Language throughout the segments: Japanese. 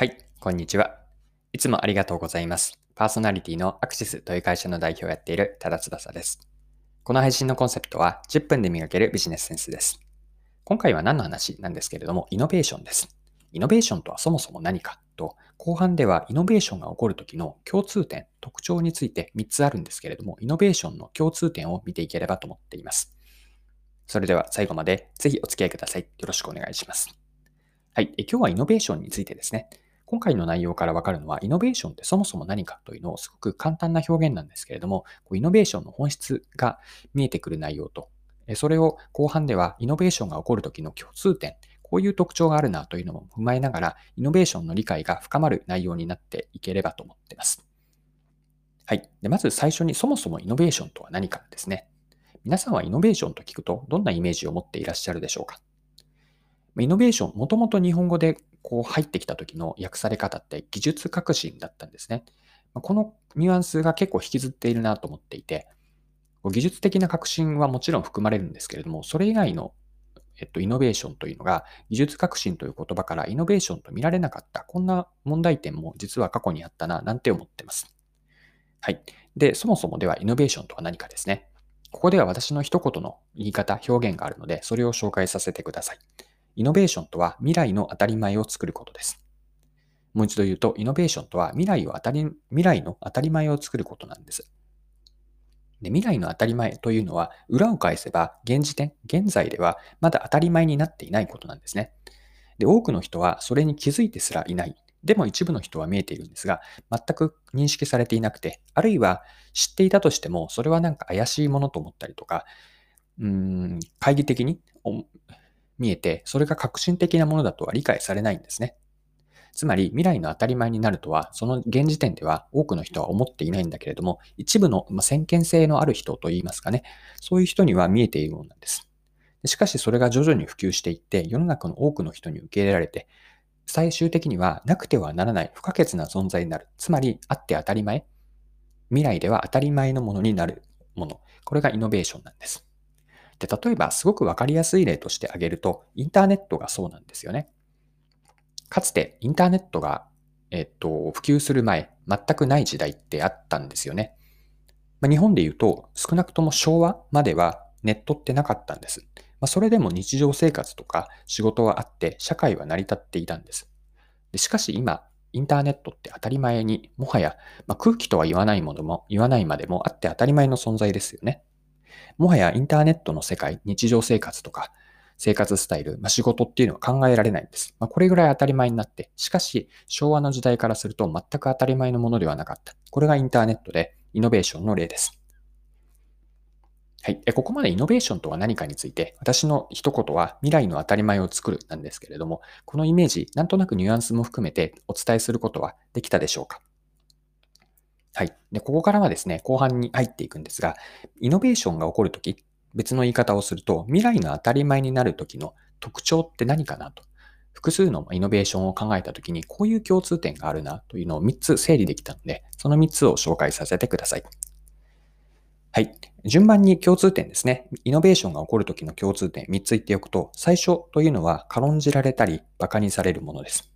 はい、こんにちは。いつもありがとうございます。パーソナリティのアクシスという会社の代表をやっている多田翼です。この配信のコンセプトは10分で磨けるビジネスセンスです。今回は何の話なんですけれども、イノベーションです。イノベーションとはそもそも何かと、後半ではイノベーションが起こる時の共通点、特徴について3つあるんですけれども、イノベーションの共通点を見ていければと思っています。それでは最後までぜひお付き合いください。よろしくお願いします。はい、え今日はイノベーションについてですね。今回の内容からわかるのは、イノベーションってそもそも何かというのをすごく簡単な表現なんですけれども、イノベーションの本質が見えてくる内容と、それを後半ではイノベーションが起こる時の共通点、こういう特徴があるなというのも踏まえながら、イノベーションの理解が深まる内容になっていければと思っています。はい。でまず最初にそもそもイノベーションとは何かですね。皆さんはイノベーションと聞くとどんなイメージを持っていらっしゃるでしょうか？イノベーション、もともと日本語でこう入ってきた時の訳され方って技術革新だったんですね。このニュアンスが結構引きずっているなと思っていて、技術的な革新はもちろん含まれるんですけれども、それ以外の、えっと、イノベーションというのが、技術革新という言葉からイノベーションと見られなかった、こんな問題点も実は過去にあったな、なんて思ってます。はい。で、そもそもではイノベーションとは何かですね。ここでは私の一言の言い方、表現があるので、それを紹介させてください。イノベーションとは未来の当たり前を作ることです。もう一度言うと、イノベーションとは未来を当たり未来の当たり前を作ることなんです。で未来の当たり前というのは、裏を返せば、現時点、現在ではまだ当たり前になっていないことなんですね。で、多くの人はそれに気づいてすらいない。でも一部の人は見えているんですが、全く認識されていなくて、あるいは知っていたとしても、それはなんか怪しいものと思ったりとか、うん、懐疑的に見えて、それが革新的なものだとは理解されないんですね。つまり、未来の当たり前になるとは、その現時点では多くの人は思っていないんだけれども、一部の、ま、先見性のある人といいますかね、そういう人には見えているものなんです。しかし、それが徐々に普及していって、世の中の多くの人に受け入れられて、最終的にはなくてはならない不可欠な存在になる。つまり、あって当たり前。未来では当たり前のものになるもの。これがイノベーションなんです。で、例えばすごくわかりやすい例として挙げると、インターネットがそうなんですよね。かつてインターネットが、えっと、普及する前、全くない時代ってあったんですよね。まあ、日本で言うと、少なくとも昭和まではネットってなかったんです。まあ、それでも日常生活とか仕事はあって、社会は成り立っていたんです。でしかし今、インターネットって当たり前に、もはや、まあ、空気とは言わないものも、言わないまでもあって当たり前の存在ですよね。もはやインターネットの世界、日常生活とか生活スタイル、まあ、仕事っていうのは考えられないんです。まあ、これぐらい当たり前になって、しかし昭和の時代からすると全く当たり前のものではなかった。これがインターネットでイノベーションの例です。はい。ここまでイノベーションとは何かについて、私の一言は未来の当たり前を作るなんですけれども、このイメージ、なんとなくニュアンスも含めてお伝えすることはできたでしょうか？はい。で、ここからはですね、後半に入っていくんですが、イノベーションが起こるとき、別の言い方をすると、未来の当たり前になるときの特徴って何かなと。複数のイノベーションを考えたときに、こういう共通点があるなというのを3つ整理できたので、その3つを紹介させてください。はい。順番に共通点ですね。イノベーションが起こるときの共通点3つ言っておくと、最初というのは軽んじられたり馬鹿にされるものです。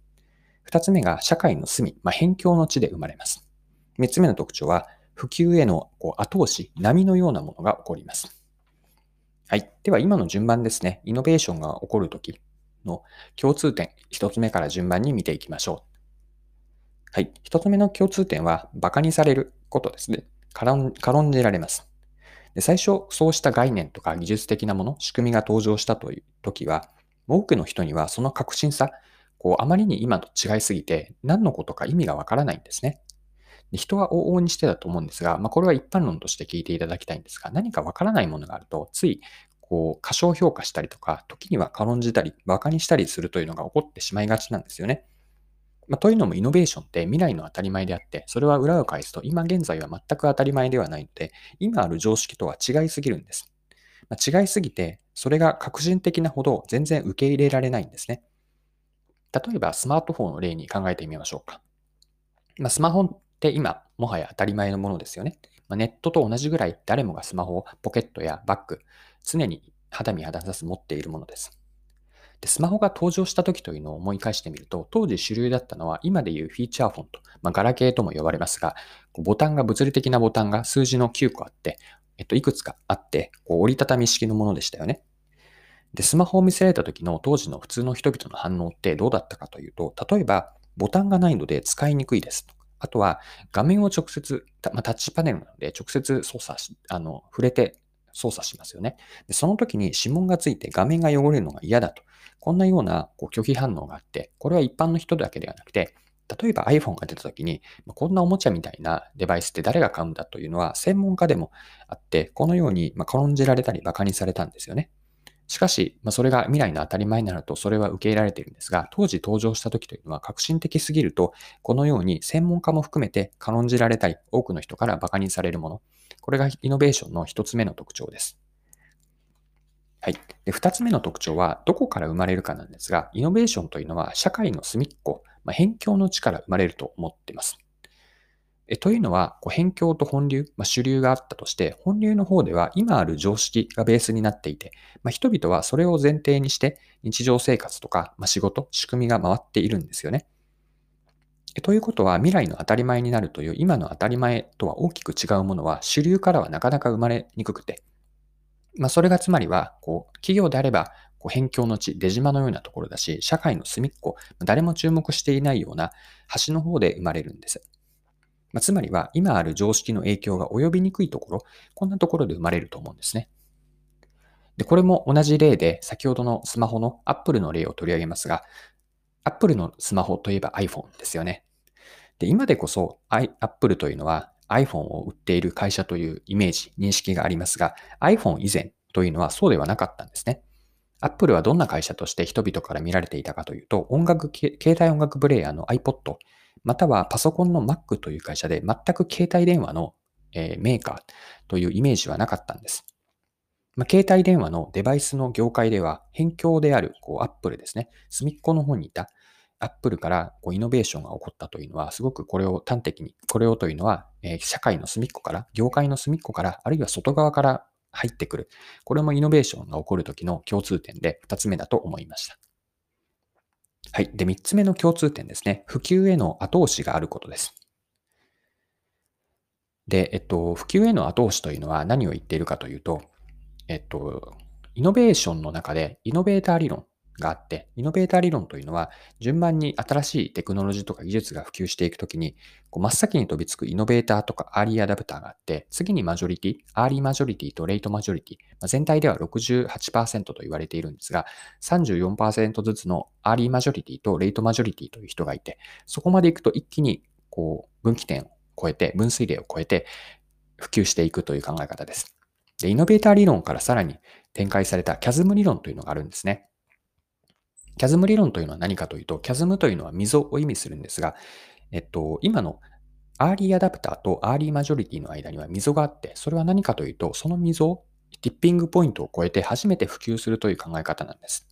2つ目が社会の隅、まあ、辺境の地で生まれます。3つ目の特徴は、普及へのこう後押し、波のようなものが起こります。はい。では、今の順番ですね。イノベーションが起こるときの共通点、1つ目から順番に見ていきましょう。はい。1つ目の共通点は、馬鹿にされることですね。軽んじられます。で最初、そうした概念とか技術的なもの、仕組みが登場したという時は、多くの人にはその革新さ、こうあまりに今と違いすぎて、何のことか意味がわからないんですね。で人は往々にしてだと思うんですが、まあ、これは一般論として聞いていただきたいんですが、何かわからないものがあると、ついこう過小評価したりとか、時には軽んじたり、馬鹿にしたりするというのが起こってしまいがちなんですよね。まあ、というのもイノベーションって未来の当たり前であって、それは裏を返すと今現在は全く当たり前ではないので、今ある常識とは違いすぎるんです。まあ、違いすぎて、それが革新的なほど全然受け入れられないんですね。例えばスマートフォンの例に考えてみましょうか。まあ、スマホって今、もはや当たり前のものですよね。まあ、ネットと同じぐらい誰もがスマホをポケットやバッグ、常に肌身離さず持っているものです。で、スマホが登場した時というのを思い返してみると、当時主流だったのは今でいうフィーチャーフォンと、まあ、ガラケーとも呼ばれますが、ボタンが、物理的なボタンが数字の9個あって、えっと、いくつかあって、こう折りたたみ式のものでしたよね。で、スマホを見せられた時の当時の普通の人々の反応ってどうだったかというと、例えば、ボタンがないので使いにくいですと。あとは、画面を直接、まあ、タッチパネルなので直接操作し、あの、触れて操作しますよね。でその時に指紋がついて画面が汚れるのが嫌だと。こんなようなこう拒否反応があって、これは一般の人だけではなくて、例えば iPhone が出た時に、こんなおもちゃみたいなデバイスって誰が買うんだというのは専門家でもあって、このように軽んじられたり馬鹿にされたんですよね。しかし、まあ、それが未来の当たり前になると、それは受け入れられているんですが、当時登場した時というのは革新的すぎると、このように専門家も含めて軽んじられたり、多くの人から馬鹿にされるもの。これがイノベーションの一つ目の特徴です。はい。で、二つ目の特徴は、どこから生まれるかなんですが、イノベーションというのは社会の隅っこ、まあ、辺境の地から生まれると思っています。えというのは、こう辺境と本流、まあ、主流があったとして、本流の方では今ある常識がベースになっていて、まあ、人々はそれを前提にして日常生活とか、まあ、仕事、仕組みが回っているんですよね。ということは、未来の当たり前になるという今の当たり前とは大きく違うものは、主流からはなかなか生まれにくくて、まあ、それがつまりは、こう、企業であれば、こう辺境の地、出島のようなところだし、社会の隅っこ、誰も注目していないような橋の方で生まれるんです。まあ、つまりは、今ある常識の影響が及びにくいところ、こんなところで生まれると思うんですね。で、これも同じ例で、先ほどのスマホの Apple の例を取り上げますが、Apple のスマホといえば iPhone ですよね。で、今でこそ Apple というのは iPhone を売っている会社というイメージ、認識がありますが、iPhone 以前というのはそうではなかったんですね。Apple はどんな会社として人々から見られていたかというと、音楽、携帯音楽プレイヤーの iPod、またはパソコンの Mac という会社で全く携帯電話の、メーカーというイメージはなかったんです。まあ、携帯電話のデバイスの業界では、辺境であるこう Apple ですね、隅っこの方にいた Apple からこうイノベーションが起こったというのは、すごくこれを端的に、これをというのは、社会の隅っこから、業界の隅っこから、あるいは外側から入ってくる。これもイノベーションが起こるときの共通点で2つ目だと思いました。はい。で、3つ目の共通点ですね。普及への後押しがあることです。で、えっと、普及への後押しというのは何を言っているかというと、えっと、イノベーションの中でイノベーター理論があって、イノベーター理論というのは、順番に新しいテクノロジーとか技術が普及していくときに、こう真っ先に飛びつくイノベーターとかアーリーアダプターがあって、次にマジョリティ、アーリーマジョリティとレイトマジョリティ、まあ、全体では68%と言われているんですが、34%ずつのアーリーマジョリティとレイトマジョリティという人がいて、そこまで行くと一気にこう分岐点を超えて、分水嶺を超えて普及していくという考え方です。で、イノベーター理論からさらに展開されたキャズム理論というのがあるんですね。キャズム理論というのは何かというと、キャズムというのは溝を意味するんですが、えっと、今のアーリーアダプターとアーリーマジョリティの間には溝があって、それは何かというと、その溝、ティッピングポイントを超えて初めて普及するという考え方なんです。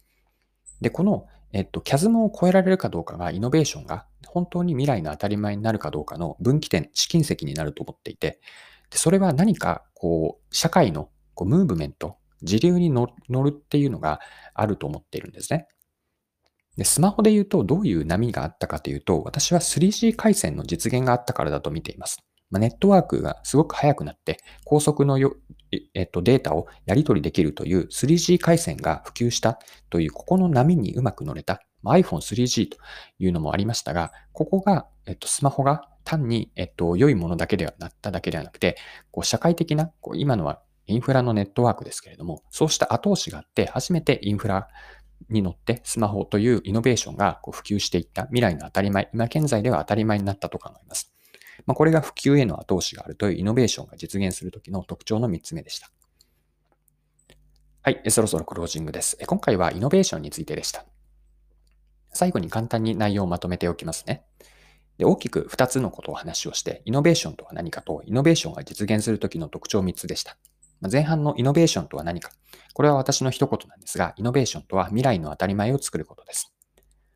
で、この、えっと、キャズムを超えられるかどうかが、イノベーションが本当に未来の当たり前になるかどうかの分岐点、試金石になると思っていて、でそれは何か、こう、社会のこうムーブメント、時流に乗るっていうのがあると思っているんですね。で、スマホで言うとどういう波があったかというと、私は 3G 回線の実現があったからだと見ています。まあ、ネットワークがすごく速くなって、高速のよ、えっと、データをやり取りできるという 3G 回線が普及したという、ここの波にうまく乗れた。まあ、iPhone3G というのもありましたが、ここが、えっと、スマホが単に、えっと、良いものだけではなっただけではなくて、こう社会的な、こう今のはインフラのネットワークですけれども、そうした後押しがあって、初めてインフラに乗ってスマホというイノベーションがこう普及していった未来の当たり前、今現在では当たり前になったと考えます。まあ、これが普及への後押しがあるというイノベーションが実現するときの特徴の3つ目でした。はい、そろそろクロージングです。今回はイノベーションについてでした。最後に簡単に内容をまとめておきますね。で大きく2つのことを話をして、イノベーションとは何かと、イノベーションが実現するときの特徴3つでした。前半のイノベーションとは何か。これは私の一言なんですが、イノベーションとは未来の当たり前を作ることです。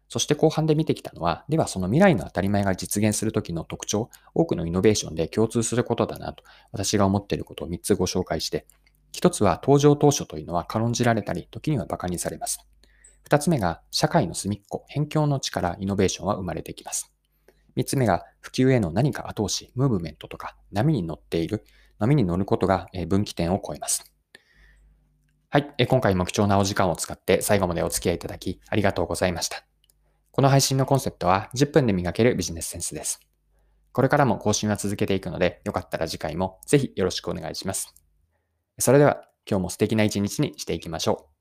そして後半で見てきたのは、ではその未来の当たり前が実現するときの特徴、多くのイノベーションで共通することだなと、私が思っていることを3つご紹介して、1つは登場当初というのは軽んじられたり、時には馬鹿にされます。2つ目が社会の隅っこ、辺境の地からイノベーションは生まれてきます。3つ目が普及への何か後押し、ムーブメントとか波に乗っている、波に乗ることが分岐点を超えます。はい。今回も貴重なお時間を使って最後までお付き合いいただきありがとうございました。この配信のコンセプトは10分で磨けるビジネスセンスです。これからも更新は続けていくので、よかったら次回もぜひよろしくお願いします。それでは今日も素敵な一日にしていきましょう。